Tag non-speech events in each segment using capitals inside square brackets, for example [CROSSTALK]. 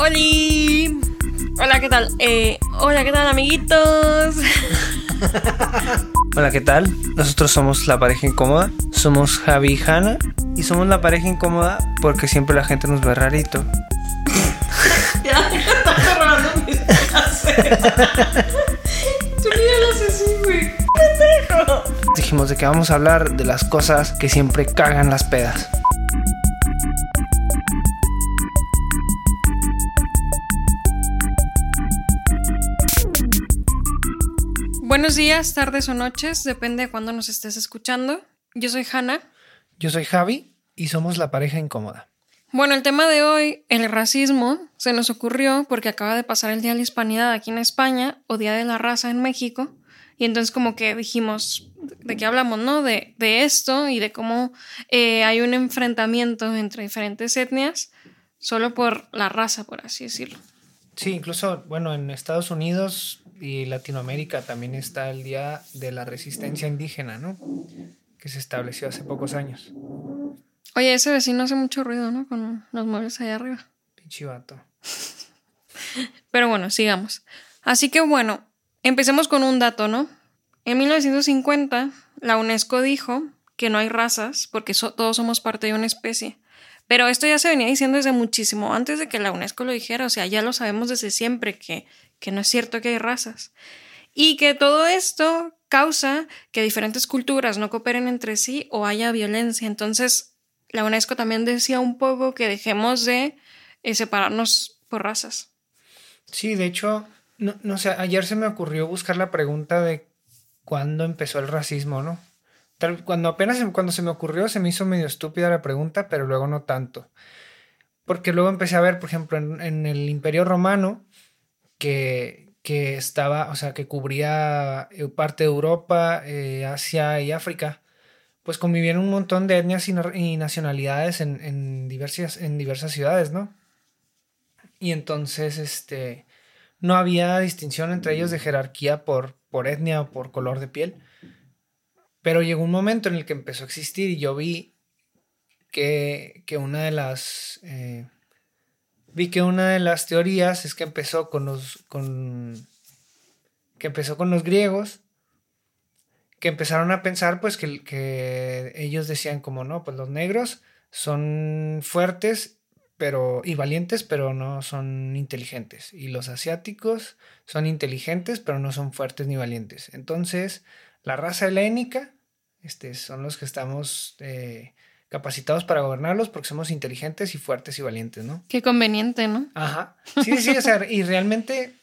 ¡Holi! Hola, ¿qué tal? Eh, hola, ¿qué tal, amiguitos? [LAUGHS] Hola, ¿qué tal? Nosotros somos la pareja incómoda. Somos Javi y Hanna. Y somos la pareja incómoda porque siempre la gente nos ve rarito. [LAUGHS] ya, está cerrando mis Tú haces así, güey. Dijimos de que vamos a hablar de las cosas que siempre cagan las pedas. Buenos días, tardes o noches, depende de cuándo nos estés escuchando. Yo soy Hanna. Yo soy Javi y somos la pareja incómoda. Bueno, el tema de hoy, el racismo, se nos ocurrió porque acaba de pasar el Día de la Hispanidad aquí en España o Día de la Raza en México. Y entonces como que dijimos, ¿de qué hablamos, no? De, de esto y de cómo eh, hay un enfrentamiento entre diferentes etnias solo por la raza, por así decirlo. Sí, incluso, bueno, en Estados Unidos y Latinoamérica también está el Día de la Resistencia Indígena, ¿no? Que se estableció hace pocos años. Oye, ese vecino hace mucho ruido, ¿no? Con los muebles allá arriba. Pinche vato. Pero bueno, sigamos. Así que bueno, empecemos con un dato, ¿no? En 1950, la UNESCO dijo que no hay razas porque todos somos parte de una especie. Pero esto ya se venía diciendo desde muchísimo antes de que la UNESCO lo dijera, o sea, ya lo sabemos desde siempre que, que no es cierto que hay razas. Y que todo esto causa que diferentes culturas no cooperen entre sí o haya violencia. Entonces, la UNESCO también decía un poco que dejemos de eh, separarnos por razas. Sí, de hecho, no, no sé, ayer se me ocurrió buscar la pregunta de cuándo empezó el racismo, ¿no? Cuando apenas cuando se me ocurrió se me hizo medio estúpida la pregunta, pero luego no tanto. Porque luego empecé a ver, por ejemplo, en, el Imperio Romano, que, que, estaba, o sea, que cubría eh, parte de Europa, eh, Asia y África, pues convivieron un montón de etnias y, nacionalidades en, en, diversas, en diversas ciudades, ¿no? Y entonces, este, no había distinción entre ellos de jerarquía por, por etnia o por color de piel pero llegó un momento en el que empezó a existir y yo vi que, una de las... Eh, vi que una de las teorías es que empezó con los... Con, que empezó con los griegos, que empezaron a pensar pues que, que ellos decían como no, pues los negros son fuertes pero y valientes, pero no son inteligentes. Y los asiáticos son inteligentes, pero no son fuertes ni valientes. Entonces, la raza helénica este, son los que estamos eh, capacitados para gobernarlos porque somos inteligentes y fuertes y valientes, ¿no? Qué conveniente, ¿no? Ajá. Sí, sí, o sea, y realmente,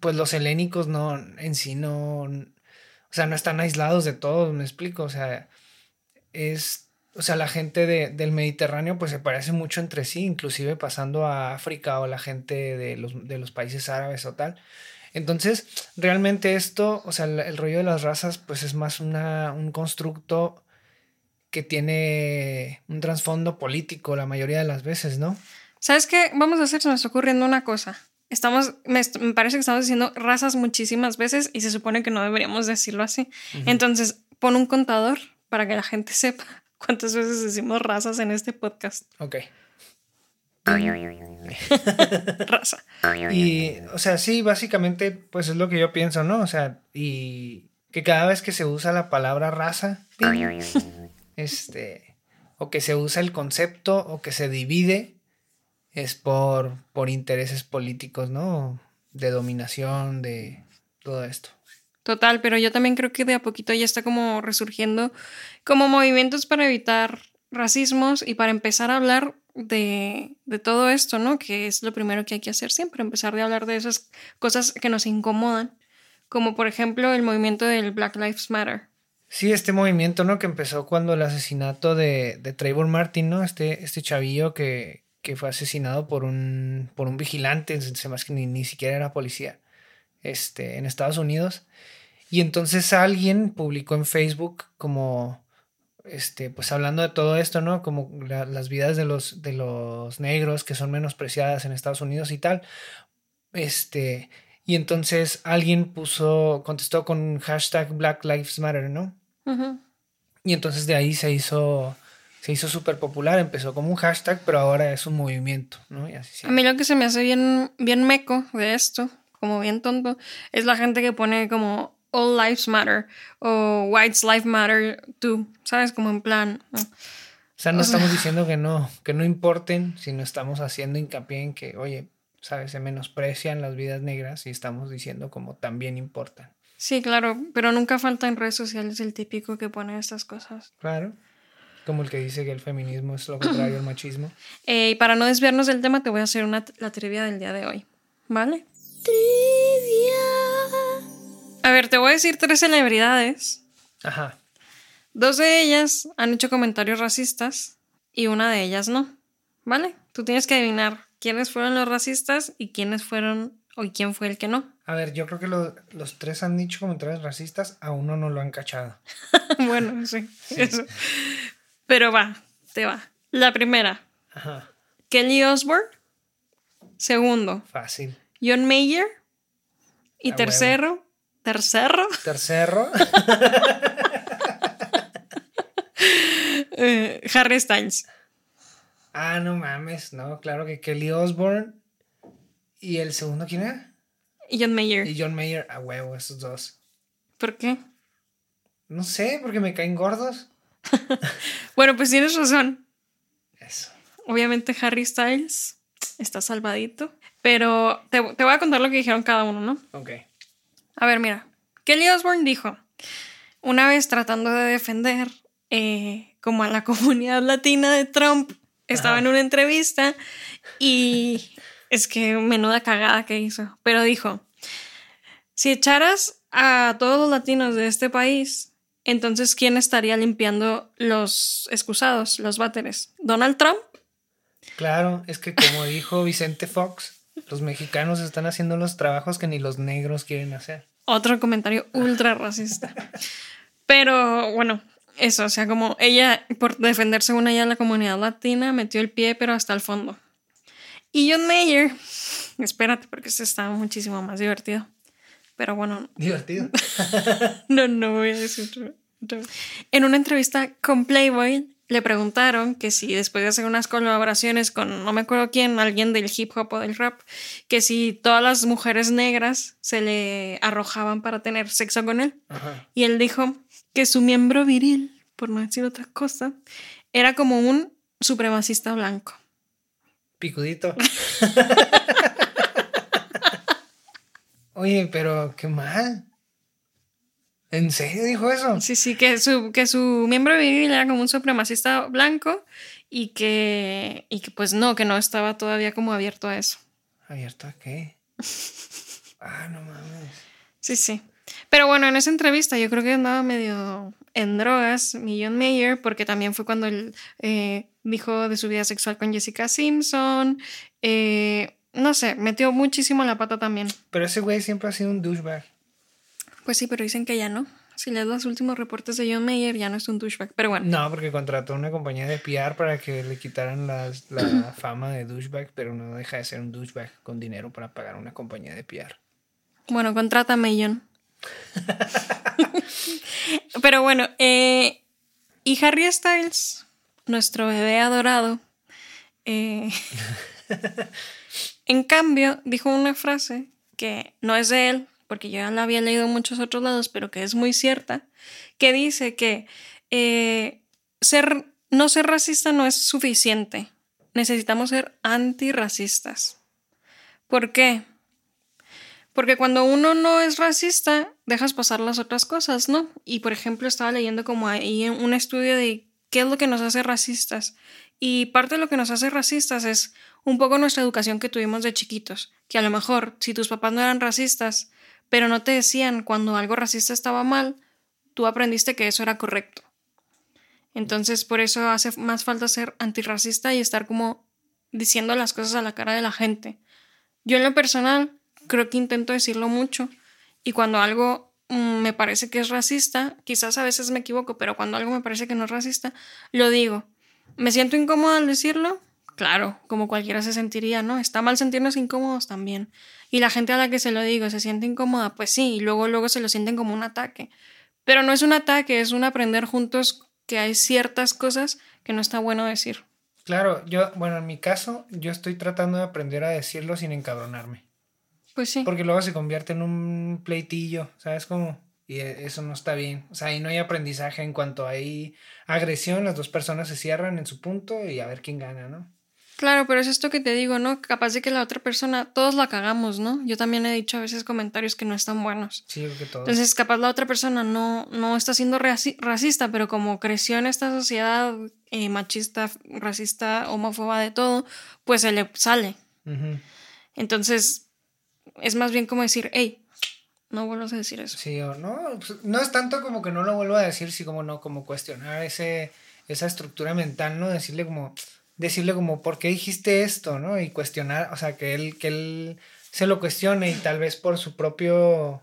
pues los helénicos no, en sí no, o sea, no están aislados de todo, me explico, o sea, es, o sea, la gente del Mediterráneo pues se parece mucho entre sí, inclusive pasando a África o la gente de los, de los países árabes o tal. Entonces, realmente esto, o sea, el, rollo de las razas, pues es más una, un constructo que tiene un trasfondo político la mayoría de las veces, ¿no? ¿Sabes qué? Vamos a hacer, se nos está ocurriendo una cosa. Estamos, me, parece que estamos diciendo razas muchísimas veces y se supone que no deberíamos decirlo así. Entonces, pon un contador para que la gente sepa cuántas veces decimos razas en este podcast. Ok. Raza. Y, o sea, sí, básicamente, pues es lo que yo pienso, ¿no? O sea, y que cada vez que se usa la palabra raza, este, o que se usa el concepto, o que se divide, es por, por intereses políticos, ¿no? De dominación, de todo esto. Total, pero yo también creo que de a poquito ya está como resurgiendo como movimientos para evitar racismos y para empezar a hablar de, de, todo esto, ¿no? Que es lo primero que hay que hacer siempre, empezar de hablar de esas cosas que nos incomodan, como por ejemplo el movimiento del Black Lives Matter. Sí, este movimiento, ¿no? Que empezó cuando el asesinato de, de Trayvon Martin, ¿no? Este, este chavillo que, que fue asesinado por un, por un vigilante, más que ni, ni siquiera era policía, este, en Estados Unidos. Y entonces alguien publicó en Facebook como este, pues hablando de todo esto, ¿no? Como las vidas de los, de los negros que son menospreciadas en Estados Unidos y tal. Este, y entonces alguien puso, contestó con hashtag Black Lives Matter, ¿no? Y entonces de ahí se hizo se hizo súper popular, empezó como un hashtag, pero ahora es un movimiento, ¿no? Y así A mí lo que se me hace bien, bien meco de esto, como bien tonto, es la gente que pone como All Lives Matter o White's Life Matter too, ¿sabes? Como en plan... O sea, no estamos [LAUGHS] diciendo que no, que no importen, sino estamos haciendo hincapié en que, oye, ¿sabes? Se menosprecian las vidas negras y estamos diciendo como también importan. Sí, claro, pero nunca falta en redes sociales el típico que pone estas cosas. Claro. Como el que dice que el feminismo es lo [LAUGHS] contrario al machismo. Eh, y para no desviarnos del tema, te voy a hacer una, la trivia del día de hoy. ¿Vale? Trivia. A ver, te voy a decir tres celebridades. Ajá. Dos de ellas han hecho comentarios racistas y una de ellas no. ¿Vale? Tú tienes que adivinar quiénes fueron los racistas y quiénes fueron o quién fue el que no. A ver, yo creo que lo- los tres han dicho comentarios racistas, a uno no lo han cachado. [LAUGHS] bueno, sí, eso. Pero va, te va. La primera, Ajá. Kelly Osbourne. Segundo, Fácil. John Mayer. Y A tercero, tercero, Tercero. eh, Harry Styles. ah, no mames, no, claro que Kelly Osbourne. ¿Y el segundo quién era? Y John Mayer. Y John Mayer, a huevo, esos dos. ¿Por qué? No sé, porque me caen gordos. [LAUGHS] Bueno, pues tienes razón. Eso. Obviamente Harry Styles está salvadito. Pero te, te voy a contar lo que dijeron cada uno, ¿no? Ok. A ver, mira. Kelly Osbourne dijo, una vez tratando de defender eh, como a la [LAUGHS] comunidad latina de Trump, estaba Ajá. en una entrevista y es que menuda cagada que hizo. Pero dijo, si echaras a todos los latinos de este país, entonces ¿quién estaría limpiando los excusados, los váteres? ¿Donald Trump? Claro, es que como dijo Vicente Fox, los mexicanos están haciendo los trabajos que ni los negros quieren hacer. Otro comentario ultra racista. Pero bueno, eso, o sea, como ella, por defenderse una ya la comunidad latina, metió el pie, pero hasta el fondo. Y John Mayer, espérate, porque este está muchísimo más divertido. Pero bueno, Divertido. [LAUGHS] no, no voy a decir. En una entrevista con Playboy le preguntaron que si después de hacer unas colaboraciones con no me acuerdo quién, alguien del hip hop o del rap, que si todas las mujeres negras se le arrojaban para tener sexo con él. Ajá. Y él dijo que su miembro viril, por no decir otra cosa, era como un supremacista blanco. Picudito. [LAUGHS] Oye, pero qué mal. ¿En serio dijo eso? Sí, sí, que su, que su miembro viril era como un supremacista blanco y que, y que pues no, que no estaba todavía como abierto a eso. ¿Abierto a qué? [LAUGHS] Ah, no mames. Sí, sí. Pero bueno, en esa entrevista yo creo que andaba medio en drogas, mi John Mayer, porque también fue cuando él eh, dijo de su vida sexual con Jessica Simpson. eh, no sé, metió muchísimo la pata también. Pero ese güey siempre ha sido un douchebag. Pues sí, pero dicen que ya no. Si lees los últimos reportes de John Mayer, ya no es un douchebag. Pero bueno, No, porque contrató una compañía de PR para que le quitaran las- la [CLEARS THROAT] fama de douchebag, pero no deja de ser un douchebag con dinero para pagar una compañía de PR. bueno, contrátame, John. [LAUGHS] pero bueno, eh, y Harry Styles, nuestro bebé adorado, eh, [LAUGHS] en cambio, dijo una frase que no es de él, porque yo ya la había leído en muchos otros lados, pero que es muy cierta, que dice que eh, ser, no ser racista no es suficiente. Necesitamos ser antirracistas. ¿Por qué? Porque cuando uno no es racista, dejas pasar las otras cosas, ¿no? Y por ejemplo, estaba leyendo como ahí un estudio de qué es lo que nos hace racistas. Y parte de lo que nos hace racistas es un poco nuestra educación que tuvimos de chiquitos. Que a lo mejor, si tus papás no eran racistas, pero no te decían cuando algo racista estaba mal, tú aprendiste que eso era correcto. Entonces, por eso hace más falta ser antirracista y estar como diciendo las cosas a la cara de la gente. Yo en lo personal creo que intento decirlo mucho y cuando algo mm, me parece que es racista, quizás a veces me equivoco, pero cuando algo me parece que no es racista, lo digo. ¿Me siento incómoda al decirlo? Claro, como cualquiera se sentiría, ¿no? Está mal sentirnos incómodos también. Y la gente a la que se lo digo se siente incómoda, pues sí, y luego luego se lo sienten como un ataque. Pero no es un ataque, es un aprender juntos que hay ciertas cosas que no está bueno decir. Claro, yo, bueno, en mi caso, yo estoy tratando de aprender a decirlo sin encabronarme. Pues sí. Porque luego se convierte en un pleitillo, ¿sabes cómo? Y e- eso no está bien. O sea, ahí no hay aprendizaje en cuanto hay agresión, las dos personas se cierran en su punto y a ver quién gana, ¿no? Claro, pero es esto que te digo, ¿no? Capaz de que la otra persona, todos la cagamos, ¿no? Yo también he dicho a veces comentarios que no están buenos. Sí, que todo. Entonces, capaz la otra persona no, no está siendo raci- racista, pero como creció en esta sociedad eh, machista, racista, homófoba de todo, pues se le sale. Ujú. Entonces, es más bien como decir, hey, no vuelvas a decir eso. Sí, o no, pues, no es tanto como que no lo vuelvo a decir, sí como no, como cuestionar ese, esa estructura mental, ¿no? Decirle como, decirle como, ¿por qué dijiste esto, no? Y cuestionar, o sea, que él, que él se lo cuestione y tal vez por su propio,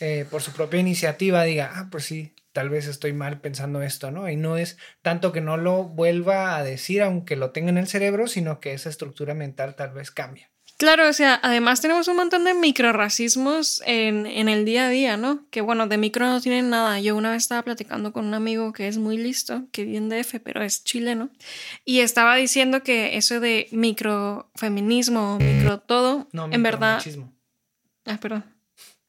eh, por su propia iniciativa diga, ah, pues sí, tal vez estoy mal pensando esto, ¿no? Y no es tanto que no lo vuelva a decir aunque lo tenga en el cerebro, sino que esa estructura mental tal vez cambia. Claro, o sea, además tenemos un montón de microracismos en, en el día a día, ¿no? Que bueno, de micro no tienen nada. Yo una vez estaba platicando con un amigo que es muy listo, que vive en DF, pero es chileno, y estaba diciendo que eso de microfeminismo, micro todo, No, en verdad... Ah, perdón,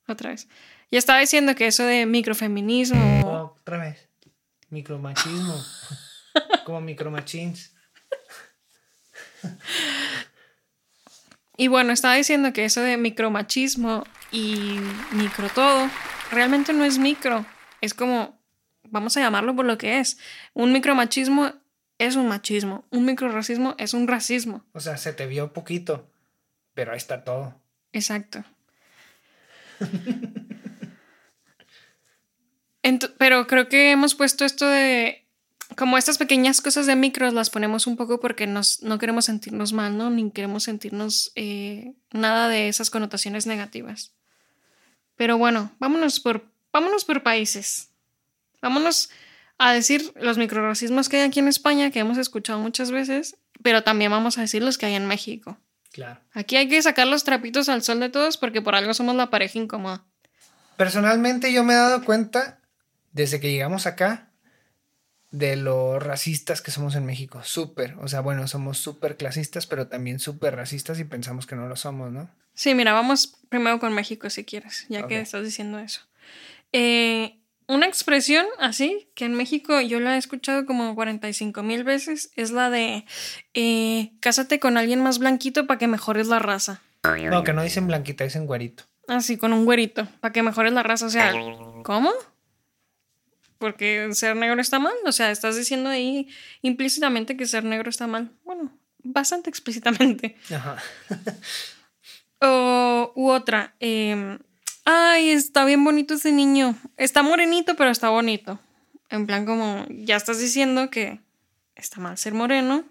otra vez. Y estaba diciendo que eso de microfeminismo... Otra vez. Micromachismo. [LAUGHS] Como micromachins. [LAUGHS] Y bueno, estaba diciendo que eso de micromachismo y micro todo realmente no es micro. Es como, vamos a llamarlo por lo que es. Un micromachismo es un machismo. Un microracismo es un racismo. O sea, se te vio poquito, pero ahí está todo. Exacto. [LAUGHS] Ent- pero creo que hemos puesto esto de. Como estas pequeñas cosas de micros las ponemos un poco porque nos, no queremos sentirnos mal, ¿no? Ni queremos sentirnos eh, nada de esas connotaciones negativas. Pero bueno, vámonos por, vámonos por países. Vámonos a decir los microracismos que hay aquí en España, que hemos escuchado muchas veces, pero también vamos a decir los que hay en México. Claro. Aquí hay que sacar los trapitos al sol de todos porque por algo somos la pareja incómoda. Personalmente yo me he dado cuenta, desde que llegamos acá, de lo racistas que somos en México. Súper. O sea, bueno, somos súper clasistas, pero también súper racistas y pensamos que no lo somos, ¿no? Sí, mira, vamos primero con México si quieres, ya que estás diciendo eso. Eh, una expresión así, que en México yo la he escuchado como 45 mil veces, es la de eh, cásate con alguien más blanquito para que mejores la raza. No, que no dicen blanquita, dicen güerito. Así, con un güerito, para que mejores la raza. O sea, ¿cómo? Porque ser negro está mal. O sea, estás diciendo ahí implícitamente que ser negro está mal. Bueno, bastante explícitamente. Ajá. O, u otra. eh, Ay, está bien bonito ese niño. Está morenito, pero está bonito. En plan, como ya estás diciendo que está mal ser moreno,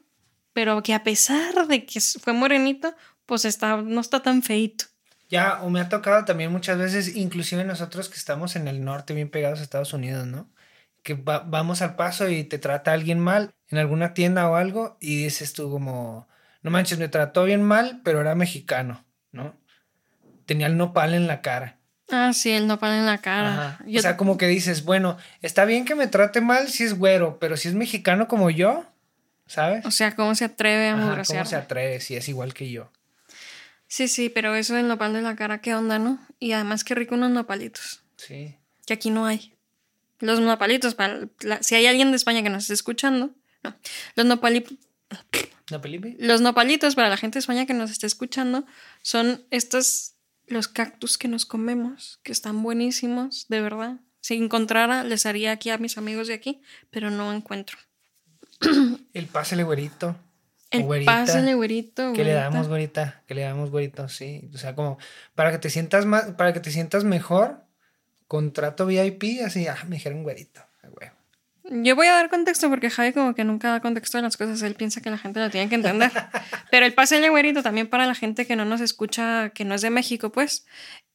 pero que a pesar de que fue morenito, pues está, no está tan feito. Ya, o me ha tocado también muchas veces, inclusive nosotros que estamos en el norte, bien pegados a Estados Unidos, ¿no? Que va- vamos al paso y te trata alguien mal en alguna tienda o algo y dices tú como, no manches, me trató bien mal, pero era mexicano, ¿no? Tenía el nopal en la cara. Ah, sí, el nopal en la cara. Yo- O sea, como que dices, bueno, está bien que me trate mal si es güero, pero si es mexicano como yo, ¿sabes? o sea, ¿cómo se atreve a Ajá, ¿Cómo se atreve si es igual que yo? Sí, sí, pero eso del nopal de la cara, ¿qué onda, no? Y además, qué rico unos nopalitos. Sí. que aquí no hay. Los nopalitos, para la- si hay alguien de España que nos esté escuchando, no. Los, nopali- ¿No, Felipe? los nopalitos, para la gente de España que nos esté escuchando, son estos, los cactus que nos comemos, que están buenísimos, de verdad. Si encontrara, les haría aquí a mis amigos de aquí, pero no encuentro. [CLEARS THROAT] El pásele güerito. El güerita. pásale, güerito. ¿Qué le damos, güerita? ¿Qué le damos, güerito? Sí. O sea, como para que te sientas más, para que te sientas mejor, contrato VIP, así, ah, me dijeron güerito. Yo voy a dar contexto porque Javi como que nunca da contexto de las cosas, él piensa que la gente lo tiene que entender. [LAUGHS] Pero el pase de güerito también para la gente que no nos escucha, que no es de México, pues,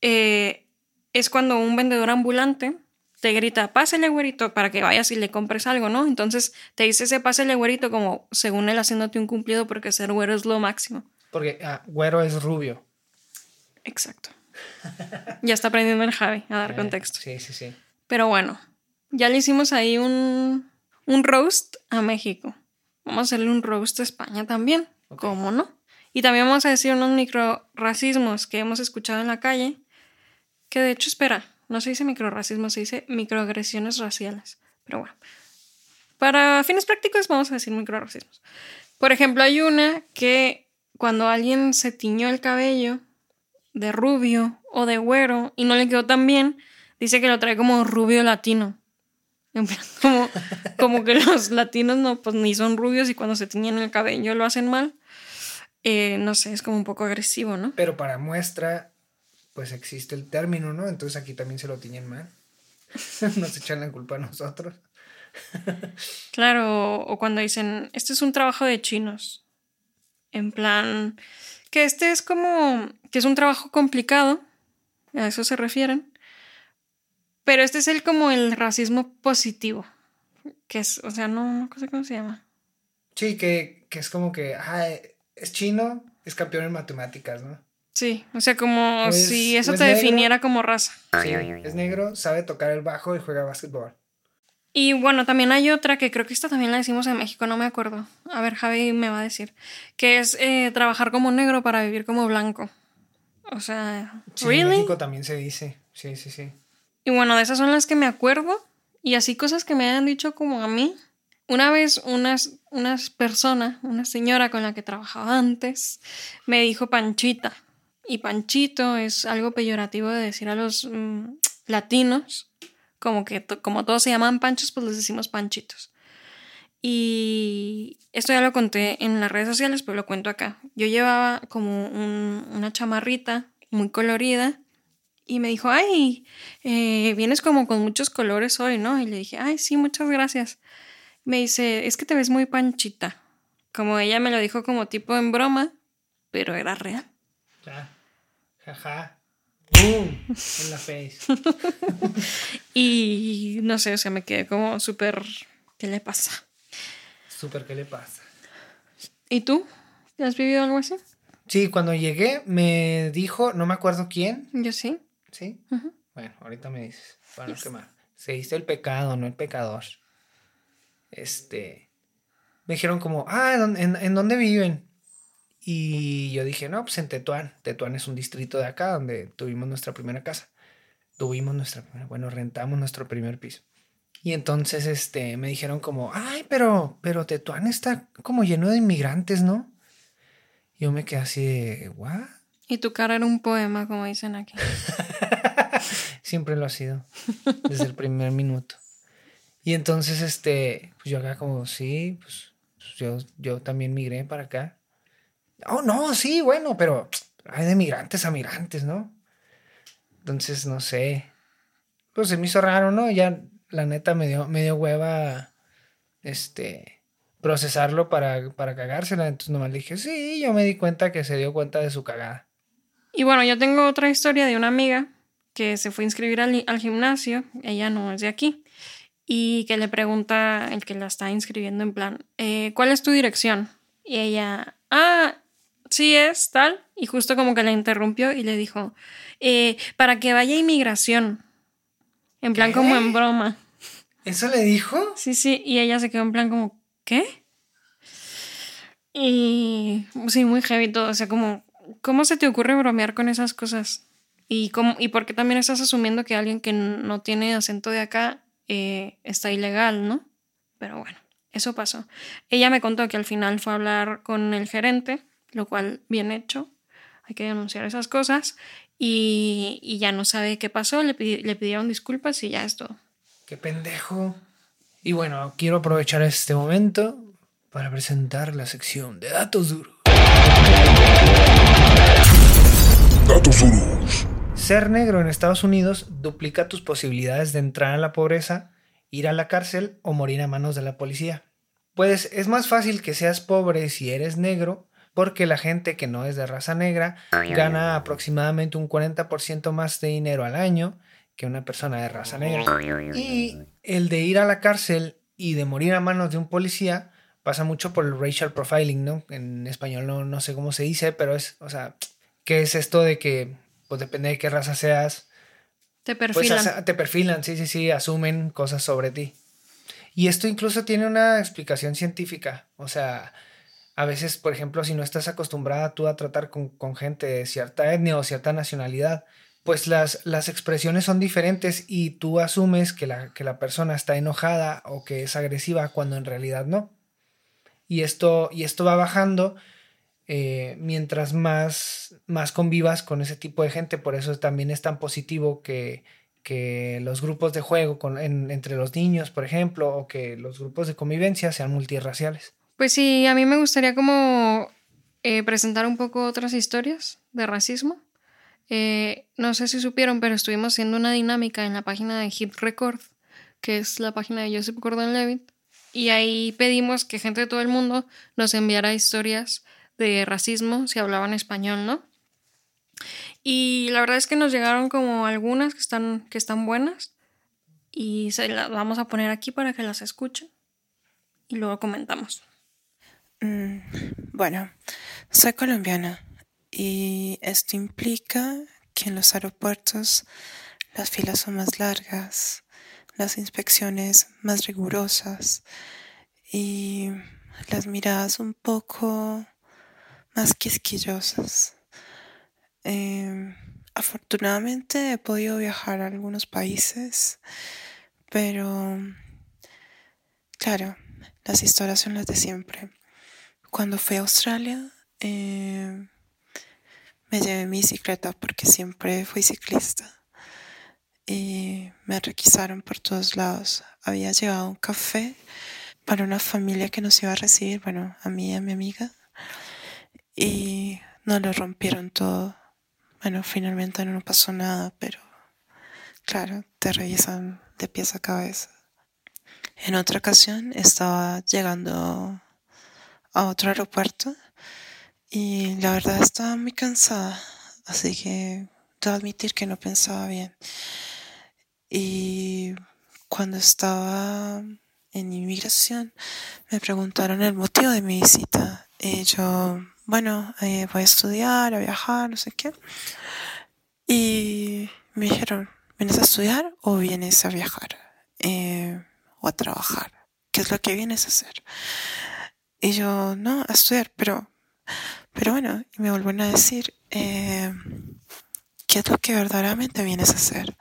eh, es cuando un vendedor ambulante te grita, pásele güerito, para que vayas y le compres algo, ¿no? Entonces te dice ese pásele güerito como según él haciéndote un cumplido porque ser güero es lo máximo. Porque ah, güero es rubio. Exacto. Ya está aprendiendo el Javi a dar Eh, contexto. Sí, sí, sí. Pero bueno, ya le hicimos ahí un, un roast a México. Vamos a hacerle un roast a España también. ¿Cómo no? Y también vamos a decir unos microracismos que hemos escuchado en la calle. Que de hecho, espera, no se dice microracismo, se dice microagresiones raciales. Pero bueno. Para fines prácticos vamos a decir microracismos. Por ejemplo, hay una que cuando alguien se tiñó el cabello de rubio o de güero y no le quedó tan bien, dice que lo trae como rubio latino. [LAUGHS] Como, como que los latinos no, pues ni son rubios y cuando se tiñen el cabello lo hacen mal. Eh, no sé, es como un poco agresivo, ¿no? Pero para muestra, pues existe el término, ¿no? Entonces aquí también se lo tiñen mal. [LAUGHS] Nos echan la culpa a nosotros. [LAUGHS] claro, o cuando dicen, este es un trabajo de chinos. En plan, que este es como, que es un trabajo complicado, a eso se refieren. Pero este es el como el racismo positivo, que es, o sea, no, no sé cómo se llama. Sí, que, que es como que, ah, es chino, es campeón en matemáticas, ¿no? Sí, o sea, como si eso te definiera como raza. Sí, es negro, sabe tocar el bajo y juega básquetbol. Y bueno, también hay otra que creo que esta también la decimos en México, no me acuerdo. A ver, Javi me va a decir. Que es eh, trabajar como negro para vivir como blanco. O sea, ¿really? En México también se dice. Sí, sí, sí. Y bueno, de esas son las que me acuerdo. Y así cosas que me han dicho como a mí. Una vez unas, unas personas, una señora con la que trabajaba antes, me dijo panchita. Y panchito es algo peyorativo de decir a los mm, latinos, como que como todos se llaman panchos, pues les decimos panchitos. Y esto ya lo conté en las redes sociales, pero lo cuento acá. Yo llevaba como una chamarrita muy colorida y me dijo, ay, eh, vienes como con muchos colores hoy, ¿no? Y le dije, ay, sí, muchas gracias me dice, es que te ves muy panchita. Como ella me lo dijo como tipo en broma, pero era real. Ya. Jaja. ¡Boom! En la face. [LAUGHS] y no sé, o sea, me quedé como súper. ¿Qué le pasa? Súper, ¿qué le pasa? ¿Y tú? ¿Has vivido algo así? Sí, cuando llegué me dijo, no me acuerdo quién. Yo sí. ¿Sí? Bueno, ahorita me dices. Para no quemar. Se dice el pecado, no el pecador este, me dijeron como, ah, ¿en, dónde viven? Y yo dije, no, pues en Tetuán. Tetuán es un distrito de acá donde tuvimos nuestra primera casa. Tuvimos nuestra, bueno, rentamos nuestro primer piso. Y entonces, este, me dijeron como, ay, pero, pero Tetuán está como lleno de inmigrantes, ¿no? Yo me quedé así de, ¿what? Y tu cara era un poema, como dicen aquí. [LAUGHS] Siempre lo ha sido, desde el primer minuto. Y entonces, este, pues yo acá como, sí, pues, yo, yo también migré para acá. Oh, no, sí, bueno, pero hay de migrantes a migrantes, ¿no? Entonces, no sé. Pues se me hizo raro, ¿no? Ya la neta me dio, me dio hueva, este, procesarlo para, para cagársela. Entonces nomás le dije, sí, yo me di cuenta que se dio cuenta de su cagada. Y bueno, yo tengo otra historia de una amiga que se fue a inscribir al, al gimnasio. Ella no es de aquí y que le pregunta el que la está inscribiendo en plan, eh, ¿cuál es tu dirección? Y ella, ah, sí es tal. Y justo como que la interrumpió y le dijo, eh, para que vaya a inmigración. En plan como en broma. ¿Eso le dijo? Sí, sí, y ella se quedó en plan como, ¿qué? Y sí, muy heavy todo, o sea, como, ¿cómo se te ocurre bromear con esas cosas? ¿Y, cómo, ¿Y por qué también estás asumiendo que alguien que no tiene acento de acá eh, está ilegal, ¿no? Pero bueno, eso pasó. Ella me contó que al final fue a hablar con el gerente, lo cual bien hecho, hay que denunciar esas cosas, y, ya no sabe qué pasó, le, le pidieron disculpas y ya es todo. ¡Qué pendejo! Y bueno, quiero aprovechar este momento para presentar la sección de datos duros. Datos duros. Ser negro en Estados Unidos duplica tus posibilidades de entrar a la pobreza, ir a la cárcel o morir a manos de la policía. Pues es más fácil que seas pobre si eres negro, porque la gente que no es de raza negra gana aproximadamente un 40% más de dinero al año que una persona de raza negra. Y el de ir a la cárcel y de morir a manos de un policía pasa mucho por el racial profiling, ¿no? En español no, no sé cómo se dice, pero es, o sea, ¿qué es esto de que pues depende de qué raza seas. Te pues, perfilan. te perfilan, sí, sí, sí, asumen cosas sobre ti. Y esto incluso tiene una explicación científica. O sea, a veces, por ejemplo, si no estás acostumbrada tú a tratar con, gente de cierta etnia o cierta nacionalidad, pues las, las expresiones son diferentes y tú asumes que la, que la persona está enojada o que es agresiva cuando en realidad no. Y esto, y esto va bajando eh, mientras más, más convivas con ese tipo de gente. Por eso también es tan positivo que, que los grupos de juego con, entre los niños, por ejemplo, o que los grupos de convivencia sean multirraciales. Pues sí, a mí me gustaría como eh, presentar un poco otras historias de racismo. Eh, no sé si supieron, pero estuvimos haciendo una dinámica en la página de Hip Record, que es la página de Joseph Gordon Levitt, y ahí pedimos que gente de todo el mundo nos enviara historias de racismo si hablaban español, ¿no? Y la verdad es que nos llegaron como algunas que están, que están buenas y se las vamos a poner aquí para que las escuchen y luego comentamos. Mm, bueno, soy colombiana y esto implica que en los aeropuertos las filas son más largas, las inspecciones más rigurosas y las miradas un poco más quisquillosas. Em, afortunadamente he podido viajar a algunos países, pero claro, las historias son las de siempre. Cuando fui a Australia, eh, me llevé mi bicicleta porque siempre fui ciclista y me requisaron por todos lados. Había llevado un café para una familia que nos iba a recibir, bueno, a mí y a mi amiga, y no lo rompieron todo. Bueno, finalmente no pasó nada, pero claro, te revisan de pies a cabeza. En otra ocasión estaba llegando a otro aeropuerto y la verdad estaba muy cansada, así que debo admitir que no pensaba bien. Y cuando estaba en inmigración me preguntaron el motivo de mi visita. Y yo, bueno, eh, voy a estudiar, a viajar, no sé qué. Y me dijeron, ¿vienes a estudiar o vienes a viajar? Eh, o a trabajar. ¿Qué es lo que vienes a hacer? Y yo, no, a estudiar, pero pero bueno, y me vuelven a decir, eh, ¿qué es lo que verdaderamente vienes a hacer?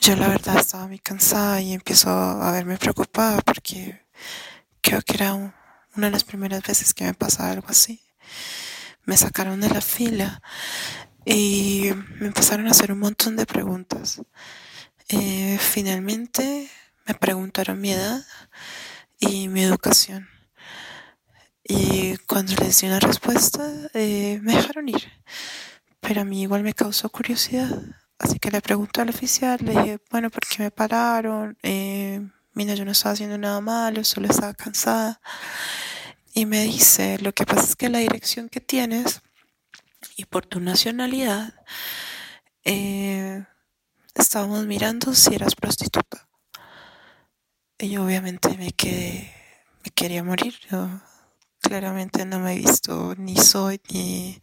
Yo la verdad estaba muy cansada y empiezo a verme preocupada porque creo que era una de las primeras veces que me pasaba algo así. Me sacaron de la fila y me empezaron a hacer un montón de preguntas. Eh, finalmente me preguntaron mi edad y mi educación. Y cuando les di una respuesta, eh, me dejaron ir. Pero a mí igual me causó curiosidad. Así que le pregunté al oficial, le dije, bueno, ¿por qué me pararon? Eh, mira, yo no estaba haciendo nada malo, solo estaba cansada. Y me dice, lo que pasa es que la dirección que tienes y por tu nacionalidad, eh, estábamos mirando si eras prostituta. Y yo obviamente me quedé, me quería morir. Claramente no me he visto ni soy ni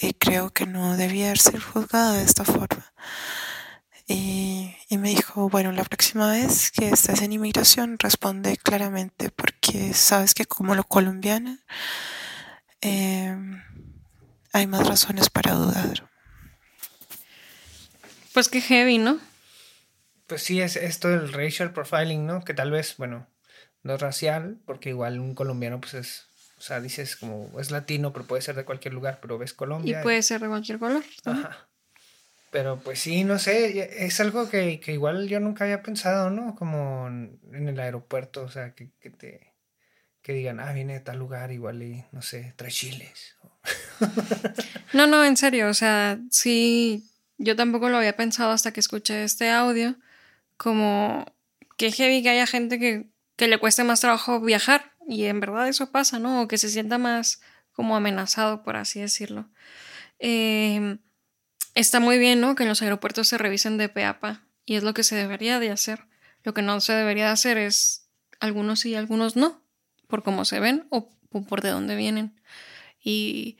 y creo que no debía ser juzgada de esta forma. Y, y, me dijo, bueno, la próxima vez que estés en inmigración responde claramente porque sabes que como lo colombiana eh, hay más razones para dudar. Pues qué heavy, ¿no? Pues sí, es esto del racial profiling, ¿no? Que tal vez, bueno, no es racial, porque igual un colombiano pues es, o sea, dices como es latino, pero puede ser de cualquier lugar, pero ves Colombia. Y puede ser de cualquier color. Ajá. Pero pues sí, no sé, es algo que, que, igual yo nunca había pensado, ¿no? Como en el aeropuerto, o sea, que, que te que digan, ah, viene de tal lugar, igual y, no sé, trae chiles. [LAUGHS] no, no, en serio, o sea, sí, yo tampoco lo había pensado hasta que escuché este audio, como que heavy que haya gente que que le cueste más trabajo viajar. Y en verdad eso pasa, ¿no? O que se sienta más como amenazado, por así decirlo. Em, está muy bien, ¿no? Que en los aeropuertos se revisen de peapa. Y es lo que se debería de hacer. Lo que no se debería de hacer es algunos sí y algunos no. Por cómo se ven o por de dónde vienen. Y,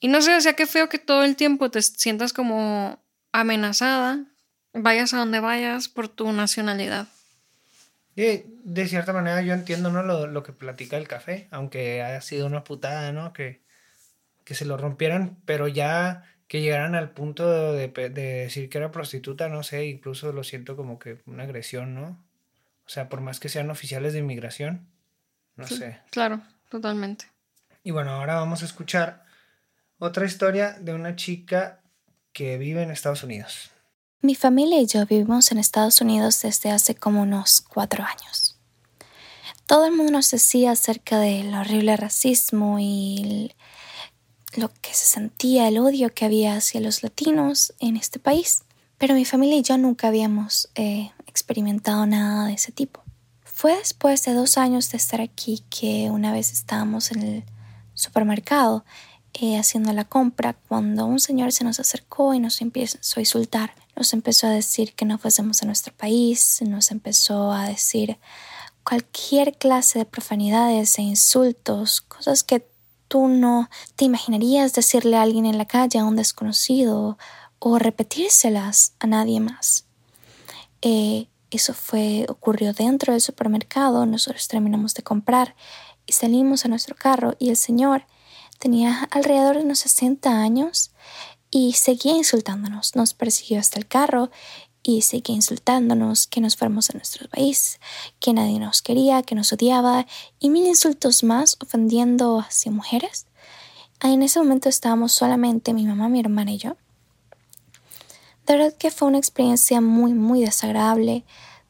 y no sé, o sea, qué feo que todo el tiempo te sientas como amenazada, vayas a donde vayas por tu nacionalidad. De, de cierta manera yo entiendo ¿no? lo, lo que platica el café, aunque haya sido una putada, ¿no? Que, que se lo rompieran, pero ya que llegaran al punto de, de- de decir que era prostituta, no sé, incluso lo siento como que una agresión, ¿no? O sea, por más que sean oficiales de inmigración, no sé. Claro, totalmente. Y bueno, ahora vamos a escuchar otra historia de una chica que vive en Estados Unidos. Mi familia y yo vivimos en Estados Unidos desde hace como unos cuatro años. Todo el mundo nos decía acerca del horrible racismo y lo que se sentía, el odio que había hacia los latinos en este país. Pero mi familia y yo nunca habíamos eh, experimentado nada de ese tipo. Fue después de dos años de estar aquí que una vez estábamos en el supermercado eh, haciendo la compra cuando un señor se nos acercó y nos empezó a insultar. Nos empezó a decir que no fuésemos a nuestro país, nos empezó a decir cualquier clase de profanidades e insultos, cosas que tú no te imaginarías decirle a alguien en la calle, a un desconocido, o repetírselas a nadie más. Eh, eso fue, ocurrió dentro del supermercado, nosotros terminamos de comprar y salimos a nuestro carro y el señor tenía alrededor de unos 60 años y seguía insultándonos. Nos persiguió hasta el carro y seguía insultándonos que nos fuéramos a nuestro país, que nadie nos quería, que nos odiaba y mil insultos más ofendiendo hacia mujeres. Ah, En ese momento estábamos solamente mi mamá, mi hermana y yo. De verdad que fue una experiencia muy, muy desagradable.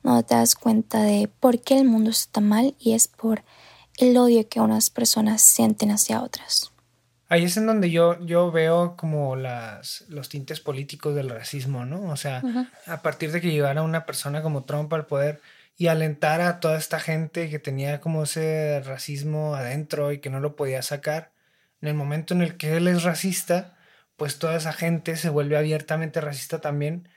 No te das cuenta de por qué el mundo está tan mal y es por el odio que unas personas sienten hacia otras. Ahí es en donde yo, yo veo como las, los tintes políticos del racismo, ¿no? O sea, a partir de que llegara una persona como Trump al poder y alentara a toda esta gente que tenía como ese racismo adentro y que no lo podía sacar, en el momento en el que él es racista, pues toda esa gente se vuelve abiertamente racista también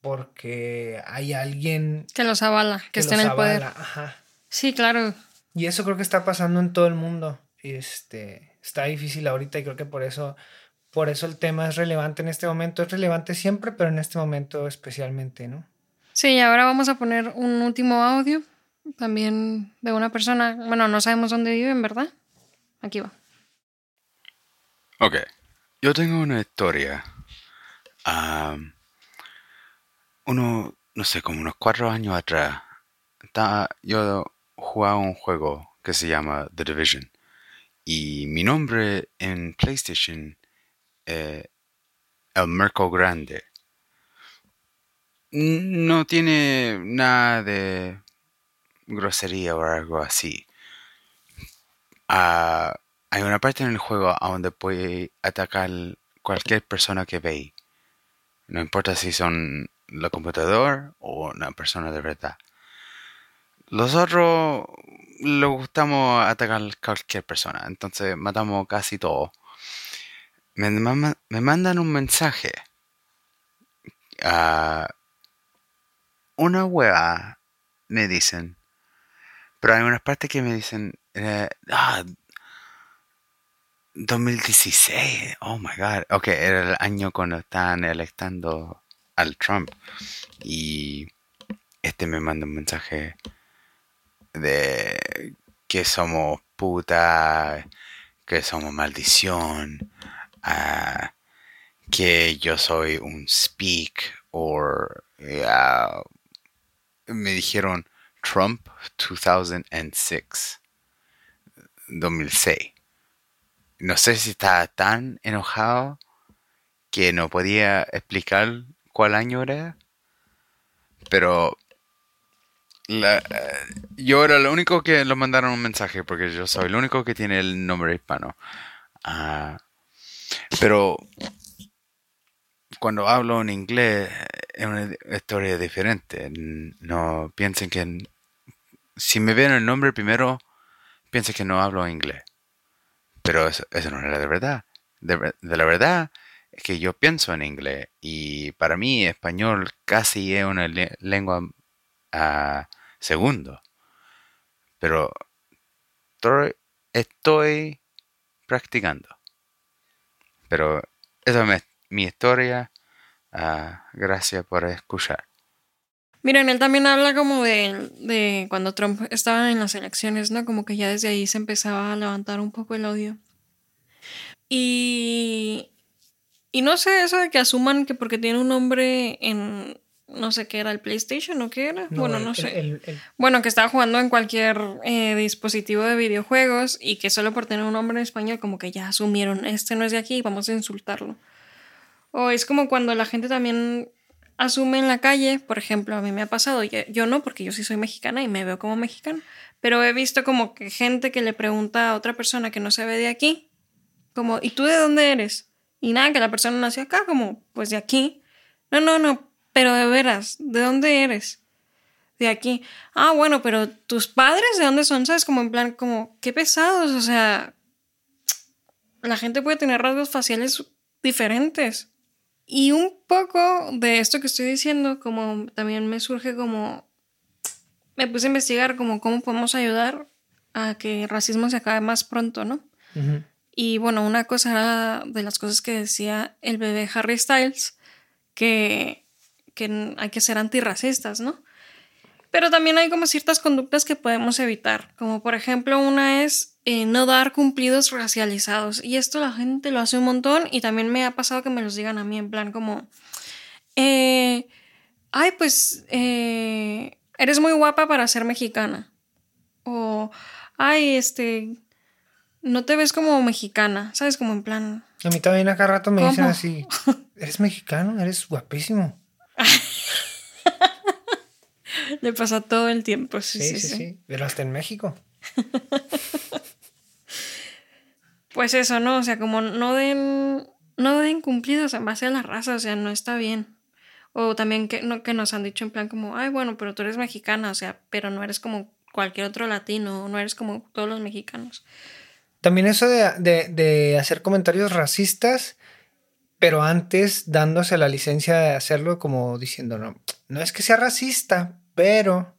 porque hay alguien Que los avala, que, está en el poder. avala. Ajá. Sí, claro. Y eso creo que está pasando en todo el mundo. Este, está difícil ahorita y creo que por eso, por eso el tema es relevante en este momento. Es relevante siempre, pero en este momento especialmente, ¿no? Sí, y ahora vamos a poner un último audio también de una persona. Bueno, no sabemos dónde viven, ¿verdad? Aquí va. Ok, yo tengo una historia. Am, uno, no sé, como unos cuatro años atrás, yo jugaba un juego que se llama The Division. Y mi nombre en PlayStation eh, El Merco Grande. No tiene nada de grosería o algo así. Ah, hay una parte en el juego a donde puede atacar cualquier persona que ve. No importa si son la computadora o una persona de verdad. Los otros le gustamos atacar cualquier persona, entonces matamos casi todo. Me, me mandan un mensaje. a una wea me dicen. Pero hay unas partes que me dicen. eh, ah, 2016. Oh my god. Ok, era el año cuando estaban electando al Trump. Y este me manda un mensaje de que somos puta, que somos maldición, ah, que yo soy un speak, o me dijeron Trump 2006. 2006. No sé si estaba tan enojado que no podía explicar cuál año era. Pero yo era el único que lo mandaron un mensaje porque yo soy el único que tiene el nombre hispano. Ah, pero cuando hablo en inglés es una historia diferente. No piensen que si me ven el nombre primero piensen que no hablo inglés. Pero eso, no era de verdad. De, la verdad es que yo pienso en inglés y para mí español casi es una le- lengua segundo. Pero estoy, practicando. Pero esa es mi- mi historia. Ah, gracias por escuchar. Miren, él también habla como de, de cuando Trump estaba en las elecciones, ¿no? Como que ya desde ahí se empezaba a levantar un poco el odio. Y, y no sé, eso de que asuman que porque tiene un nombre en, no sé qué era, el PlayStation o qué era. bueno, el- no el- sé. el- el- Bueno, que estaba jugando en cualquier eh, dispositivo de videojuegos y que solo por tener un nombre en español como que ya asumieron, este no es de aquí, vamos a insultarlo. O es como cuando la gente también asume en la calle, por ejemplo, a mí me ha pasado, yo, yo no porque yo sí soy mexicana y me veo como mexicana, pero he visto como que gente que le pregunta a otra persona que no se ve de aquí, como, ¿y tú de dónde eres? Y nada, que la persona nació acá, como, pues de aquí. No, no, no, pero de veras, ¿de dónde eres? de aquí. Ah, bueno, pero tus padres de dónde son, ¿sabes? Como en plan, como, qué pesados, o sea, la gente puede tener rasgos faciales diferentes. Y un poco de esto que estoy diciendo, como también me surge como, me puse a investigar como cómo podemos ayudar a que el racismo se acabe más pronto, ¿no? Y bueno, una cosa era de las cosas que decía el bebé Harry Styles, que, que hay que ser antirracistas, ¿no? Pero también hay como ciertas conductas que podemos evitar, como por ejemplo una es eh, no dar cumplidos racializados. Y esto la gente lo hace un montón y también me ha pasado que me los digan a mí en plan como, eh, ay, pues eh, eres muy guapa para ser mexicana. O, ay, este, no te ves como mexicana, ¿sabes? Como en plan, A mí también acá rato me dicen así, eres mexicano, eres guapísimo. [LAUGHS] le pasa todo el tiempo. Sí, Sí, sí, sí, Pero hasta en México. [LAUGHS] Pues eso, ¿no? O sea, como no den, no den cumplidos en base a la raza, o sea, no está bien. O también que, no, que nos han dicho en plan como, ay, bueno, pero tú eres mexicana, o sea, pero no eres como cualquier otro latino, no eres como todos los mexicanos. También eso de, de- de hacer comentarios racistas, pero antes dándose la licencia de hacerlo como diciendo, no, no es que sea racista, pero...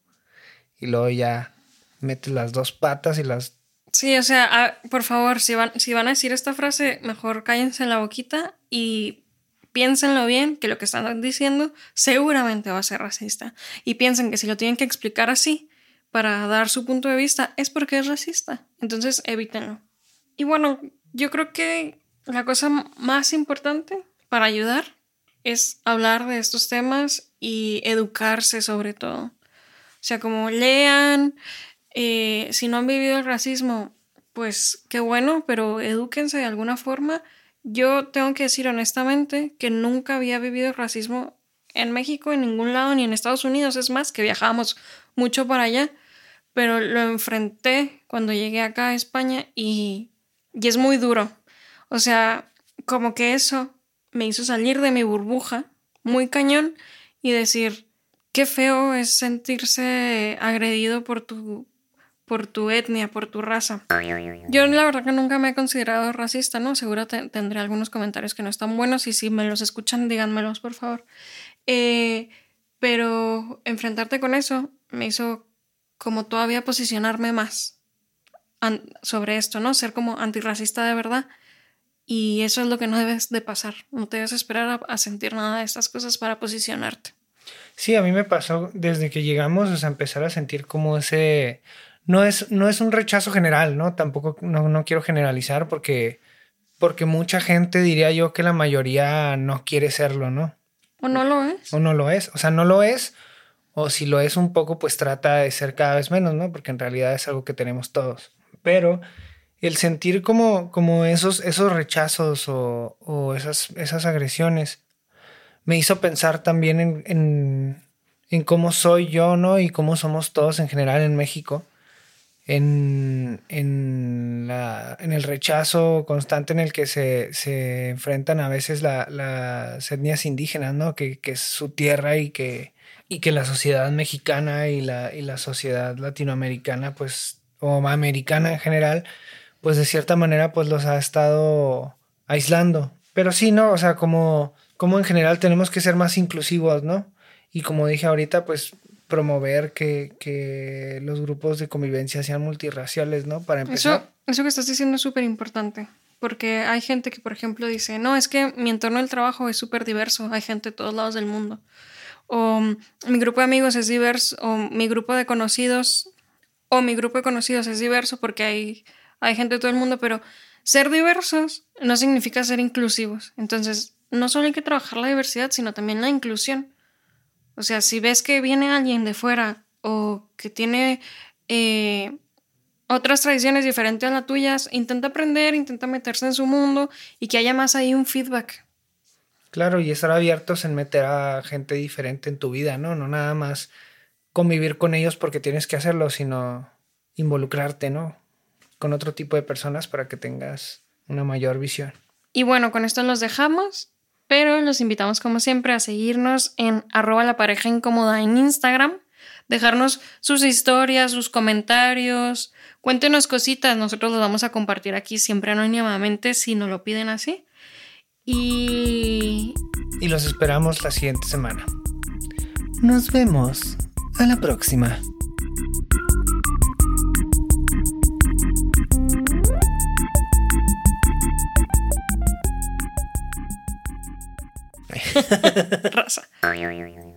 Y luego ya metes las dos patas y las... Sí, o sea, ah, por favor, si van, si van a decir esta frase, mejor cállense la boquita y piénsenlo bien, que lo que están diciendo seguramente va a ser racista. Y piensen que si lo tienen que explicar así para dar su punto de vista, es porque es racista. Entonces, evítenlo. Y bueno, yo creo que la cosa más importante para ayudar es hablar de estos temas y educarse sobre todo. O sea, como lean, eh, si no han vivido el racismo, pues qué bueno, pero edúquense de alguna forma. Yo tengo que decir honestamente que nunca había vivido el racismo en México, en ningún lado, ni en Estados Unidos. Es más, que viajábamos mucho para allá, pero lo enfrenté cuando llegué acá a España y, y es muy duro. O sea, como que eso me hizo salir de mi burbuja, muy cañón, y decir, qué feo es sentirse agredido por tu, por tu etnia, por tu raza. Yo la verdad que nunca me he considerado racista, ¿no? Seguro te- tendré algunos comentarios que no están buenos y si me los escuchan, díganmelos, por favor. Eh, pero enfrentarte con eso me hizo como todavía posicionarme más sobre esto, ¿no? Ser como antirracista de verdad. Y eso es lo que no debes de pasar. No te debes esperar a, a sentir nada de estas cosas para posicionarte. Sí, a mí me pasó desde que llegamos, o sea, empezar a sentir como ese... No es, no es un rechazo general, ¿no? Tampoco, no, no quiero generalizar porque, porque mucha gente, diría yo, que la mayoría no quiere serlo, ¿no? ¿O no lo es? O no lo es, o sea, no lo es, o si lo es un poco, pues trata de ser cada vez menos, ¿no? Porque en realidad es algo que tenemos todos. Pero el sentir como, como esos, esos rechazos o, o esas, esas agresiones me hizo pensar también en, en, cómo soy yo, ¿no? Y cómo somos todos en general en México. En, en, la, en el rechazo constante en el que se, se enfrentan a veces la- las etnias indígenas, ¿no? Que, que es su tierra y que, y que la sociedad mexicana y la, y la sociedad latinoamericana, pues, o americana en general, pues de cierta manera, pues los ha estado aislando. Pero sí, ¿no? O sea, como, como en general tenemos que ser más inclusivos, ¿no? Y como dije ahorita, pues promover que, que los grupos de convivencia sean multirraciales, ¿no? Para empezar. Eso, eso que estás diciendo es súper importante. Porque hay gente que, por ejemplo, dice, no, es que mi entorno del trabajo es súper diverso, hay gente de todos lados del mundo. o mi grupo de amigos es diverso, o mi grupo de conocidos, o mi grupo de conocidos es diverso porque hay, hay gente de todo el mundo, pero ser diversos no significa ser inclusivos. Entonces, no solo hay que trabajar la diversidad, sino también la inclusión. O sea, si ves que viene alguien de fuera o que tiene eh, otras tradiciones diferentes a las tuyas, intenta aprender, intenta meterse en su mundo y que haya más ahí un feedback. Claro, y estar abiertos en meter a gente diferente en tu vida, ¿no? No nada más convivir con ellos porque tienes que hacerlo, sino involucrarte, ¿no? Con otro tipo de personas para que tengas una mayor visión. Y bueno, con esto los dejamos, pero los invitamos como siempre a seguirnos en arroba la pareja incómoda en Instagram, dejarnos sus historias, sus comentarios, cuéntenos cositas, nosotros los vamos a compartir aquí siempre anónimamente si nos lo piden así. Y... Y los esperamos la siguiente semana. Nos vemos. A la próxima. Raza. [LAUGHS]